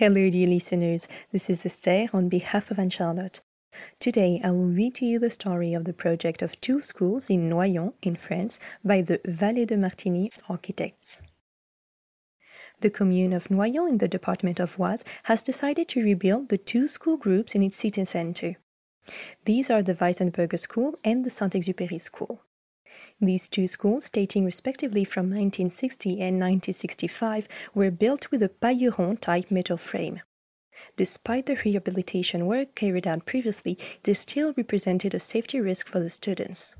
Hello, dear listeners. This is Esther on behalf of Anne Charlotte. Today, I will read to you the story of the project of two schools in Noyon, in France, by the Vallet de Martinis architects. The commune of Noyon in the department of Oise has decided to rebuild the two school groups in its city center. These are the Weissenberger School and the Saint-Exupéry School. These two schools, dating respectively from 1960 and 1965, were built with a pailleron type metal frame. Despite the rehabilitation work carried out previously, they still represented a safety risk for the students.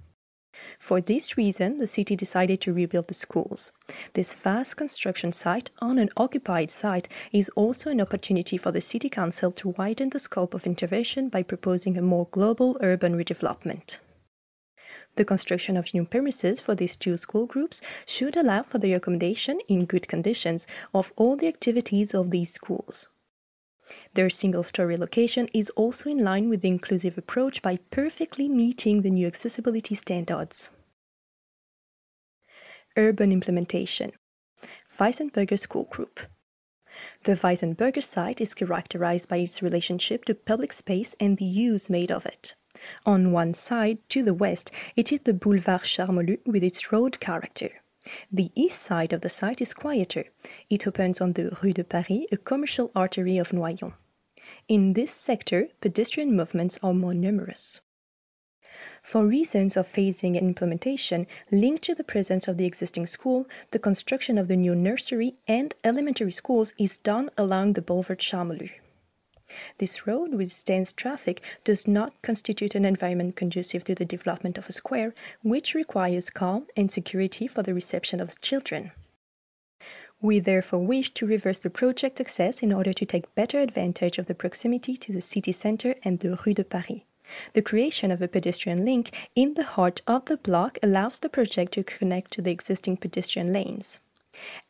For this reason, the city decided to rebuild the schools. This vast construction site on an occupied site is also an opportunity for the city council to widen the scope of intervention by proposing a more global urban redevelopment. The construction of new premises for these two school groups should allow for the accommodation in good conditions of all the activities of these schools. Their single story location is also in line with the inclusive approach by perfectly meeting the new accessibility standards. Urban implementation Weissenberger School Group The Weissenberger site is characterized by its relationship to public space and the use made of it. On one side, to the west, it is the Boulevard Charmolue with its road character. The east side of the site is quieter. It opens on the Rue de Paris, a commercial artery of Noyon. In this sector, pedestrian movements are more numerous. For reasons of phasing and implementation linked to the presence of the existing school, the construction of the new nursery and elementary schools is done along the Boulevard Charmolue. This road, with dense traffic, does not constitute an environment conducive to the development of a square, which requires calm and security for the reception of children. We therefore wish to reverse the project success in order to take better advantage of the proximity to the city center and the Rue de Paris. The creation of a pedestrian link in the heart of the block allows the project to connect to the existing pedestrian lanes.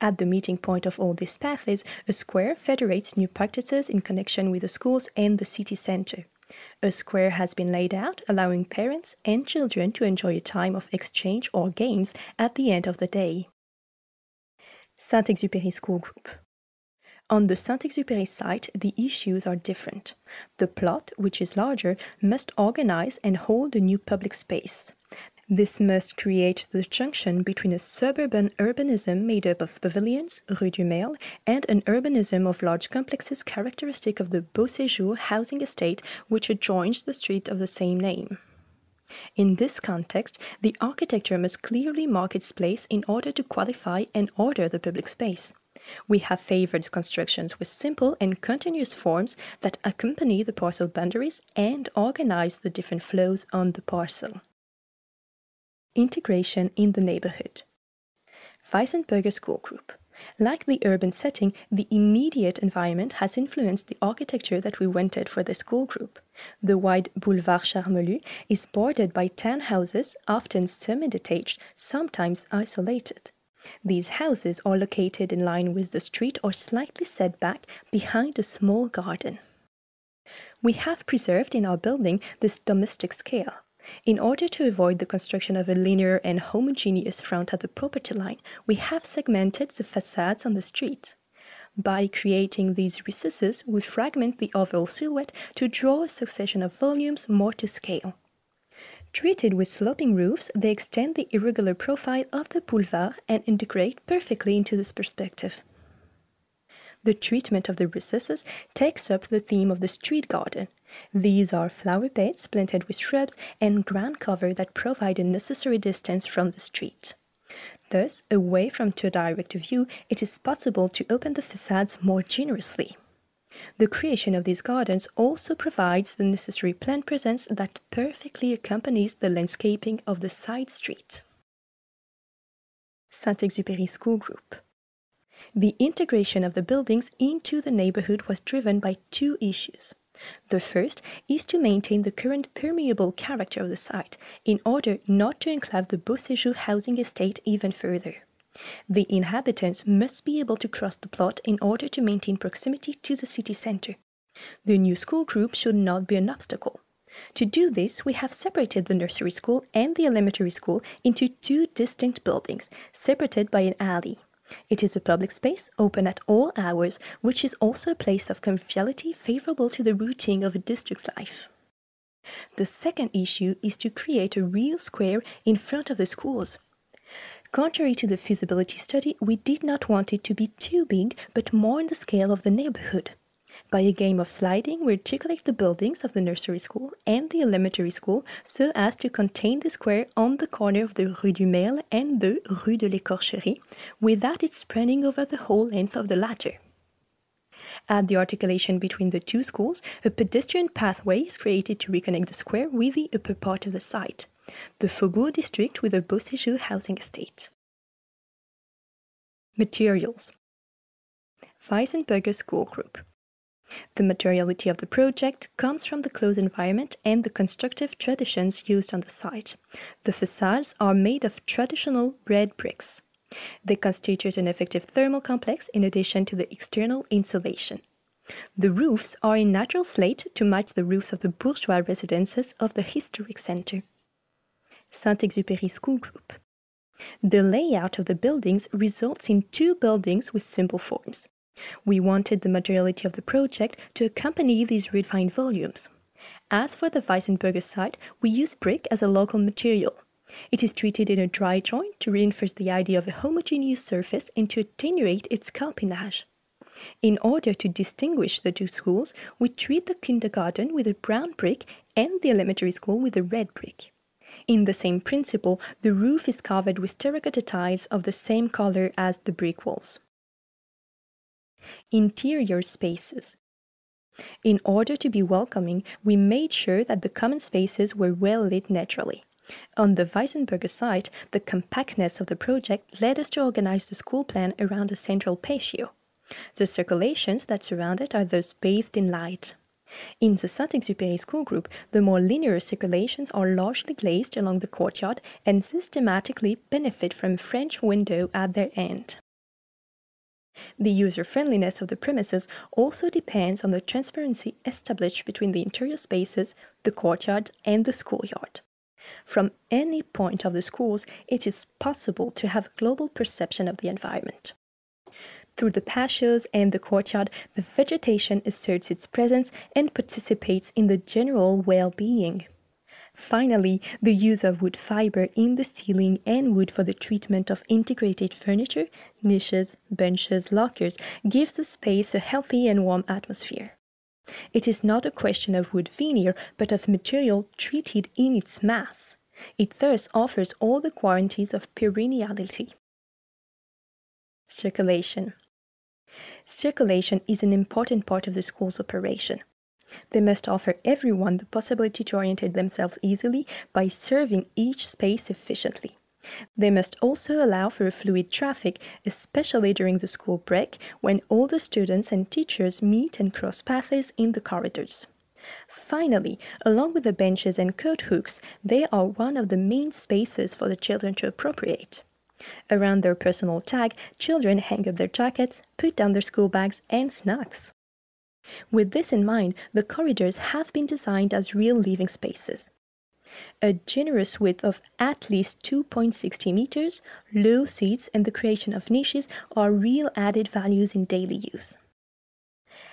At the meeting point of all these paths, a square federates new practices in connection with the schools and the city center. A square has been laid out, allowing parents and children to enjoy a time of exchange or games at the end of the day. Saint Exupéry School Group on the Saint Exupéry site, the issues are different. The plot, which is larger, must organize and hold a new public space. This must create the junction between a suburban urbanism made up of pavilions, Rue du Mail, and an urbanism of large complexes characteristic of the Beau Séjour housing estate which adjoins the street of the same name. In this context, the architecture must clearly mark its place in order to qualify and order the public space. We have favored constructions with simple and continuous forms that accompany the parcel boundaries and organize the different flows on the parcel. Integration in the neighborhood. Weissenberger School Group. Like the urban setting, the immediate environment has influenced the architecture that we wanted for the school group. The wide Boulevard Charmolue is bordered by townhouses, often semi detached, sometimes isolated. These houses are located in line with the street or slightly set back behind a small garden. We have preserved in our building this domestic scale. In order to avoid the construction of a linear and homogeneous front at the property line, we have segmented the facades on the street. By creating these recesses, we fragment the overall silhouette to draw a succession of volumes more to scale. Treated with sloping roofs, they extend the irregular profile of the boulevard and integrate perfectly into this perspective. The treatment of the recesses takes up the theme of the street garden. These are flower beds planted with shrubs and ground cover that provide a necessary distance from the street. Thus, away from too direct a view, it is possible to open the facades more generously. The creation of these gardens also provides the necessary plant presence that perfectly accompanies the landscaping of the side street. Saint-Exupéry School Group The integration of the buildings into the neighborhood was driven by two issues. The first is to maintain the current permeable character of the site in order not to enclave the Beauséjour housing estate even further. The inhabitants must be able to cross the plot in order to maintain proximity to the city center. The new school group should not be an obstacle. To do this, we have separated the nursery school and the elementary school into two distinct buildings, separated by an alley. It is a public space open at all hours, which is also a place of conviviality favorable to the routine of a district's life. The second issue is to create a real square in front of the schools. Contrary to the feasibility study, we did not want it to be too big, but more in the scale of the neighborhood. By a game of sliding, we articulate the buildings of the nursery school and the elementary school so as to contain the square on the corner of the Rue du Mail and the Rue de l'Écorcherie, without it spreading over the whole length of the latter. At the articulation between the two schools, a pedestrian pathway is created to reconnect the square with the upper part of the site the Faubourg district with a Beauséjour housing estate. Materials Weissenberger School Group The materiality of the project comes from the close environment and the constructive traditions used on the site. The facades are made of traditional red bricks. They constitute an effective thermal complex in addition to the external insulation. The roofs are in natural slate to match the roofs of the bourgeois residences of the historic center. Saint-Exupéry School Group. The layout of the buildings results in two buildings with simple forms. We wanted the materiality of the project to accompany these refined volumes. As for the Weissenberger site, we use brick as a local material. It is treated in a dry joint to reinforce the idea of a homogeneous surface and to attenuate its calpinage. In order to distinguish the two schools, we treat the kindergarten with a brown brick and the elementary school with a red brick. In the same principle, the roof is covered with terracotta tiles of the same color as the brick walls. Interior spaces. In order to be welcoming, we made sure that the common spaces were well lit naturally. On the Weissenberger site, the compactness of the project led us to organize the school plan around a central patio. The circulations that surround it are thus bathed in light. In the Saint-Exupéry school group, the more linear circulations are largely glazed along the courtyard and systematically benefit from a French window at their end. The user friendliness of the premises also depends on the transparency established between the interior spaces, the courtyard, and the schoolyard. From any point of the schools, it is possible to have a global perception of the environment. Through the patios and the courtyard, the vegetation asserts its presence and participates in the general well being. Finally, the use of wood fiber in the ceiling and wood for the treatment of integrated furniture, niches, benches, lockers gives the space a healthy and warm atmosphere. It is not a question of wood veneer, but of material treated in its mass. It thus offers all the guarantees of perenniality. Circulation Circulation is an important part of the school's operation. They must offer everyone the possibility to orientate themselves easily by serving each space efficiently. They must also allow for a fluid traffic, especially during the school break when all the students and teachers meet and cross paths in the corridors. Finally, along with the benches and coat hooks, they are one of the main spaces for the children to appropriate. Around their personal tag, children hang up their jackets, put down their school bags, and snacks. With this in mind, the corridors have been designed as real living spaces. A generous width of at least 2.60 meters, low seats, and the creation of niches are real added values in daily use.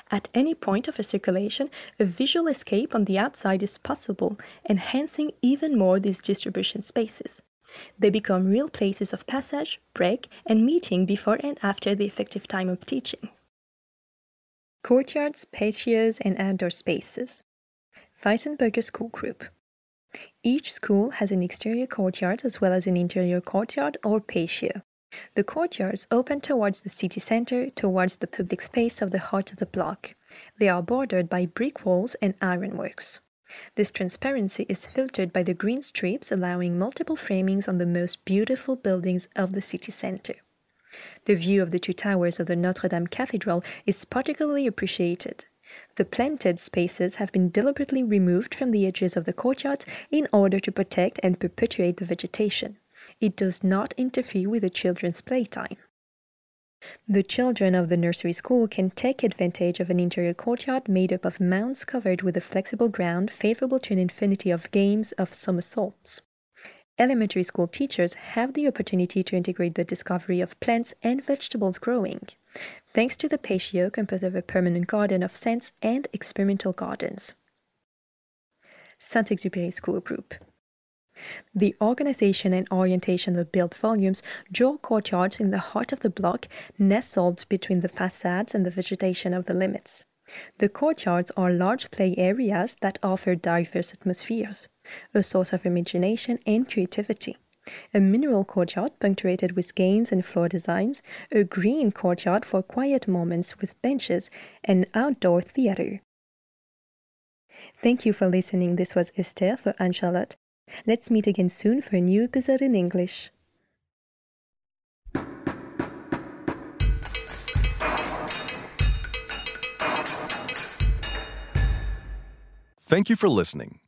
At any point of a circulation, a visual escape on the outside is possible, enhancing even more these distribution spaces. They become real places of passage, break, and meeting before and after the effective time of teaching. Courtyards, patios, and outdoor spaces. Weissenberger School Group. Each school has an exterior courtyard as well as an interior courtyard or patio. The courtyards open towards the city center, towards the public space of the heart of the block. They are bordered by brick walls and ironworks. This transparency is filtered by the green strips, allowing multiple framings on the most beautiful buildings of the city center. The view of the two towers of the Notre Dame Cathedral is particularly appreciated. The planted spaces have been deliberately removed from the edges of the courtyards in order to protect and perpetuate the vegetation. It does not interfere with the children's playtime. The children of the nursery school can take advantage of an interior courtyard made up of mounds covered with a flexible ground favorable to an infinity of games of somersaults. Elementary school teachers have the opportunity to integrate the discovery of plants and vegetables growing, thanks to the patio composed of a permanent garden of scents and experimental gardens. Saint-Exupéry School Group the organization and orientation of built volumes draw courtyards in the heart of the block, nestled between the facades and the vegetation of the limits. The courtyards are large play areas that offer diverse atmospheres, a source of imagination and creativity. A mineral courtyard punctuated with games and floor designs, a green courtyard for quiet moments with benches, and outdoor theater. Thank you for listening. This was Esther for Anne Charlotte. Let's meet again soon for a new episode in English. Thank you for listening.